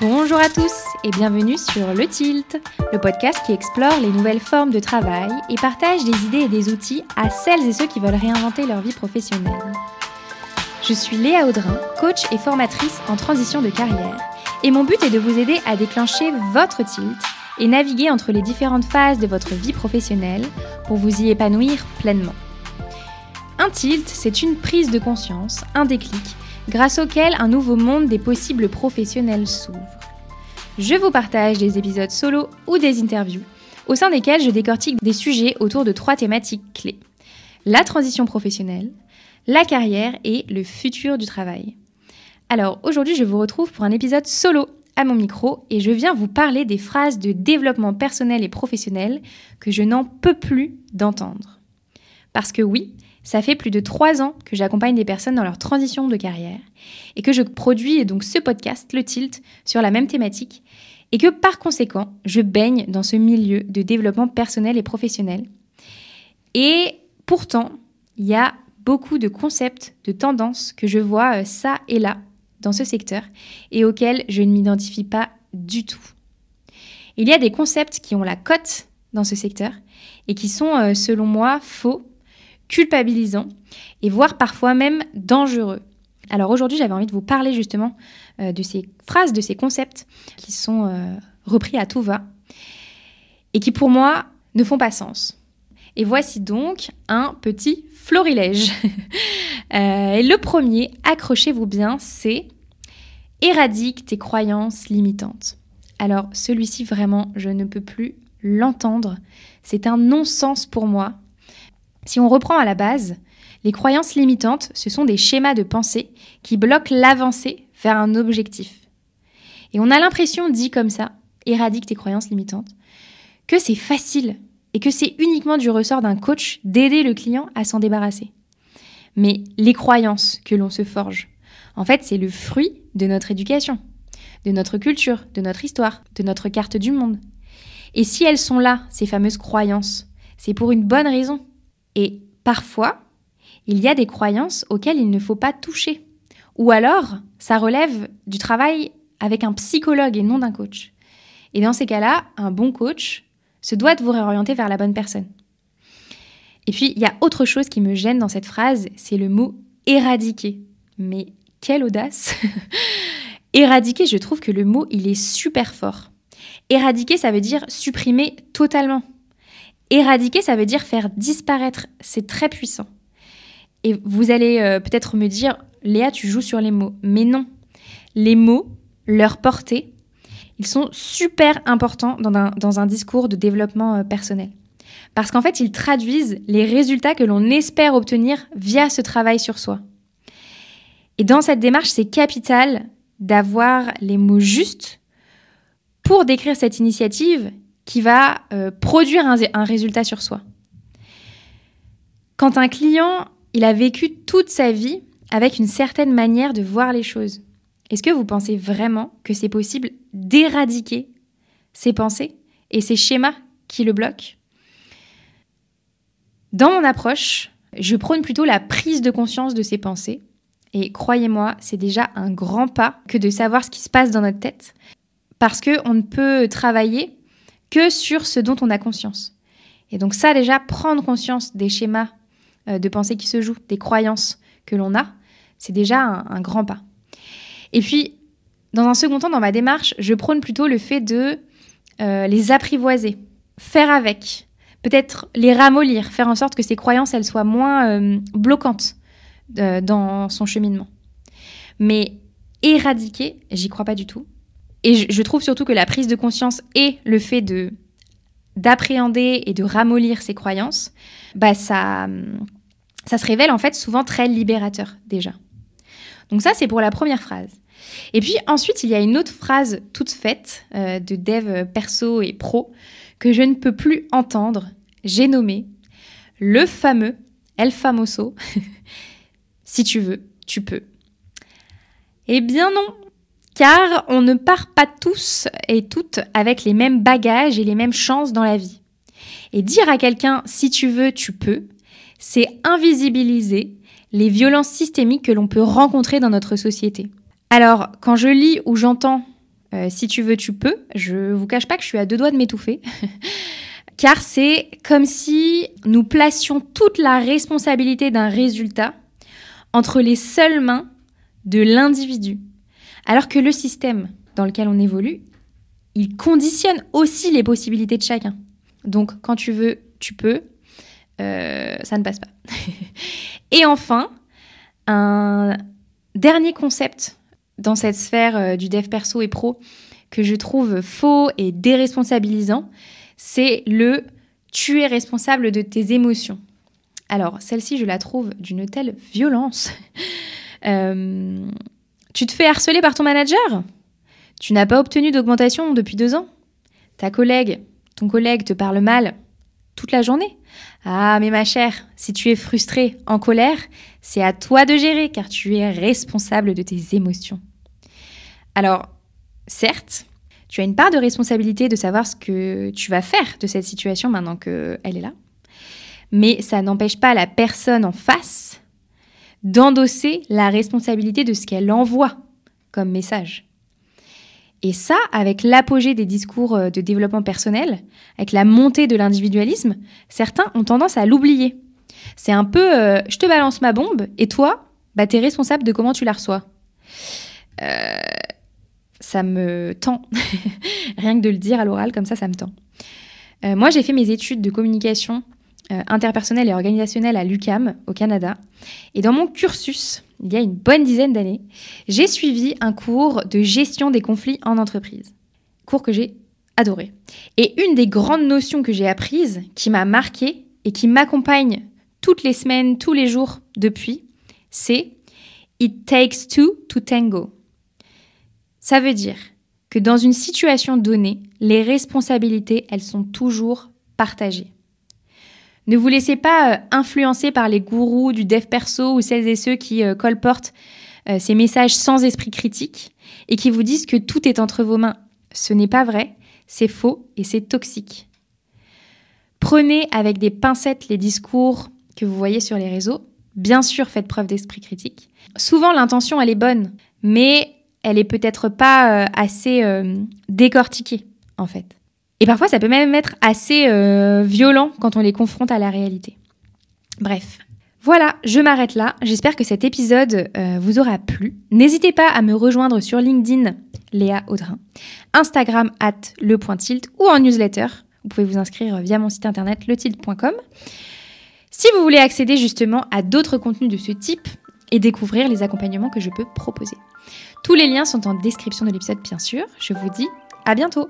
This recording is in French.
Bonjour à tous et bienvenue sur Le Tilt, le podcast qui explore les nouvelles formes de travail et partage des idées et des outils à celles et ceux qui veulent réinventer leur vie professionnelle. Je suis Léa Audrin, coach et formatrice en transition de carrière, et mon but est de vous aider à déclencher votre tilt et naviguer entre les différentes phases de votre vie professionnelle pour vous y épanouir pleinement. Un tilt, c'est une prise de conscience, un déclic, grâce auquel un nouveau monde des possibles professionnels s'ouvre. Je vous partage des épisodes solo ou des interviews, au sein desquels je décortique des sujets autour de trois thématiques clés. La transition professionnelle, la carrière et le futur du travail. Alors aujourd'hui je vous retrouve pour un épisode solo à mon micro et je viens vous parler des phrases de développement personnel et professionnel que je n'en peux plus d'entendre. Parce que oui, ça fait plus de trois ans que j'accompagne des personnes dans leur transition de carrière et que je produis donc ce podcast, le Tilt, sur la même thématique et que par conséquent, je baigne dans ce milieu de développement personnel et professionnel. Et pourtant, il y a beaucoup de concepts, de tendances que je vois euh, ça et là dans ce secteur et auxquels je ne m'identifie pas du tout. Il y a des concepts qui ont la cote dans ce secteur et qui sont, euh, selon moi, faux, culpabilisants et voire parfois même dangereux. Alors aujourd'hui, j'avais envie de vous parler justement euh, de ces phrases, de ces concepts qui sont repris à tout va et qui pour moi ne font pas sens. Et voici donc un petit florilège. Euh, le premier, accrochez-vous bien, c'est éradique tes croyances limitantes. Alors celui-ci vraiment, je ne peux plus l'entendre. C'est un non-sens pour moi. Si on reprend à la base, les croyances limitantes, ce sont des schémas de pensée qui bloquent l'avancée vers un objectif. Et on a l'impression, dit comme ça, éradique tes croyances limitantes, que c'est facile et que c'est uniquement du ressort d'un coach d'aider le client à s'en débarrasser. Mais les croyances que l'on se forge, en fait, c'est le fruit de notre éducation, de notre culture, de notre histoire, de notre carte du monde. Et si elles sont là, ces fameuses croyances, c'est pour une bonne raison. Et parfois, il y a des croyances auxquelles il ne faut pas toucher. Ou alors, ça relève du travail avec un psychologue et non d'un coach. Et dans ces cas-là, un bon coach se doit de vous réorienter vers la bonne personne. Et puis, il y a autre chose qui me gêne dans cette phrase, c'est le mot éradiquer. Mais quelle audace Éradiquer, je trouve que le mot, il est super fort. Éradiquer, ça veut dire supprimer totalement. Éradiquer, ça veut dire faire disparaître. C'est très puissant. Et vous allez euh, peut-être me dire, Léa, tu joues sur les mots. Mais non. Les mots, leur portée, ils sont super importants dans un, discours de développement euh, personnel. Parce qu'en fait, ils traduisent les résultats que l'on espère obtenir via ce travail sur soi. Et dans cette démarche, c'est capital d'avoir les mots justes pour décrire cette initiative qui va euh, produire un, résultat sur soi. Quand un client, il a vécu toute sa vie avec une certaine manière de voir les choses, est-ce que vous pensez vraiment que c'est possible d'éradiquer ces pensées et ces schémas qui le bloquent? Dans mon approche, je prône plutôt la prise de conscience de ces pensées. Et croyez-moi, c'est déjà un grand pas que de savoir ce qui se passe dans notre tête. Parce qu'on ne peut travailler que sur ce dont on a conscience. Et donc ça déjà, prendre conscience des schémas euh, de pensée qui se jouent, des croyances que l'on a, c'est déjà un grand pas. Et puis, dans un second temps, dans ma démarche, je prône plutôt le fait de euh, les apprivoiser, faire avec, peut-être les ramollir, faire en sorte que ces croyances, elles soient moins euh, bloquantes dans son cheminement. Mais éradiquer, j'y crois pas du tout. Et je, trouve surtout que la prise de conscience et le fait de d'appréhender et de ramollir ces croyances, bah ça, ça se révèle en fait souvent très libérateur déjà. Donc ça, c'est pour la première phrase. Et puis ensuite, il y a une autre phrase toute faite euh, de dev perso et pro que je ne peux plus entendre. J'ai nommé le fameux El Famoso. si tu veux, tu peux. Eh bien non, car on ne part pas tous et toutes avec les mêmes bagages et les mêmes chances dans la vie. Et dire à quelqu'un si tu veux, tu peux, c'est invisibiliser les violences systémiques que l'on peut rencontrer dans notre société. Alors, quand je lis ou j'entends Euh, si tu veux, tu peux. Je vous cache pas que je suis à deux doigts de m'étouffer. Car c'est comme si nous placions toute la responsabilité d'un résultat entre les seules mains de l'individu. Alors que le système dans lequel on évolue, il conditionne aussi les possibilités de chacun. Donc quand tu veux, tu peux. Euh, ça ne passe pas. et enfin, un dernier concept dans cette sphère euh, du dev perso et pro que je trouve faux et déresponsabilisant, c'est le tu es responsable de tes émotions. Alors, celle-ci, je la trouve d'une telle violence. Euh, tu te fais harceler par ton manager? Tu n'as pas obtenu d'augmentation depuis deux ans? Ta collègue, ton collègue te parle mal toute la journée? Ah, mais ma chère, si tu es frustrée, en colère, c'est à toi de gérer car tu es responsable de tes émotions. Alors, certes, tu as une part de responsabilité de savoir ce que tu vas faire de cette situation maintenant qu'elle est là. Mais ça n'empêche pas la personne en face d'endosser la responsabilité de ce qu'elle envoie comme message. Et ça, avec l'apogée des discours euh, de développement personnel, avec la montée de l'individualisme, certains ont tendance à l'oublier. C'est un peu euh, je te balance ma bombe et toi, bah, tu es responsable de comment tu la reçois. Euh, ça me tend. Rien que de le dire à l'oral, comme ça, ça me tend. Euh, moi, j'ai fait mes études de communication euh, interpersonnelle et organisationnelle à l'UCAM, au Canada. Et dans mon cursus, il y a une bonne dizaine d'années, j'ai suivi un cours de gestion des conflits en entreprise. Cours que j'ai adoré. Et une des grandes notions que j'ai apprises, qui m'a marqué et qui m'accompagne toutes les semaines, tous les jours depuis, c'est It takes two to tango. Ça veut dire que dans une situation donnée, les responsabilités, elles sont toujours partagées. Ne vous laissez pas euh, influencer par les gourous du dev perso ou celles et ceux qui euh, colportent euh, ces messages sans esprit critique et qui vous disent que tout est entre vos mains. Ce n'est pas vrai, c'est faux et c'est toxique. Prenez avec des pincettes les discours que vous voyez sur les réseaux. Bien sûr, faites preuve d'esprit critique. Souvent, l'intention, elle est bonne, mais elle est peut-être pas assez décortiquée, en fait. Et parfois, ça peut même être assez euh, violent quand on les confronte à la réalité. Bref. Voilà, je m'arrête là. J'espère que cet épisode vous aura plu. N'hésitez pas à me rejoindre sur LinkedIn, Léa Audrin, Instagram at le.tilt ou en newsletter. Vous pouvez vous inscrire via mon site internet letilt.com. Si vous voulez accéder justement à d'autres contenus de ce type et découvrir les accompagnements que je peux proposer. Tous les liens sont en description de l'épisode, bien sûr. Je vous dis à bientôt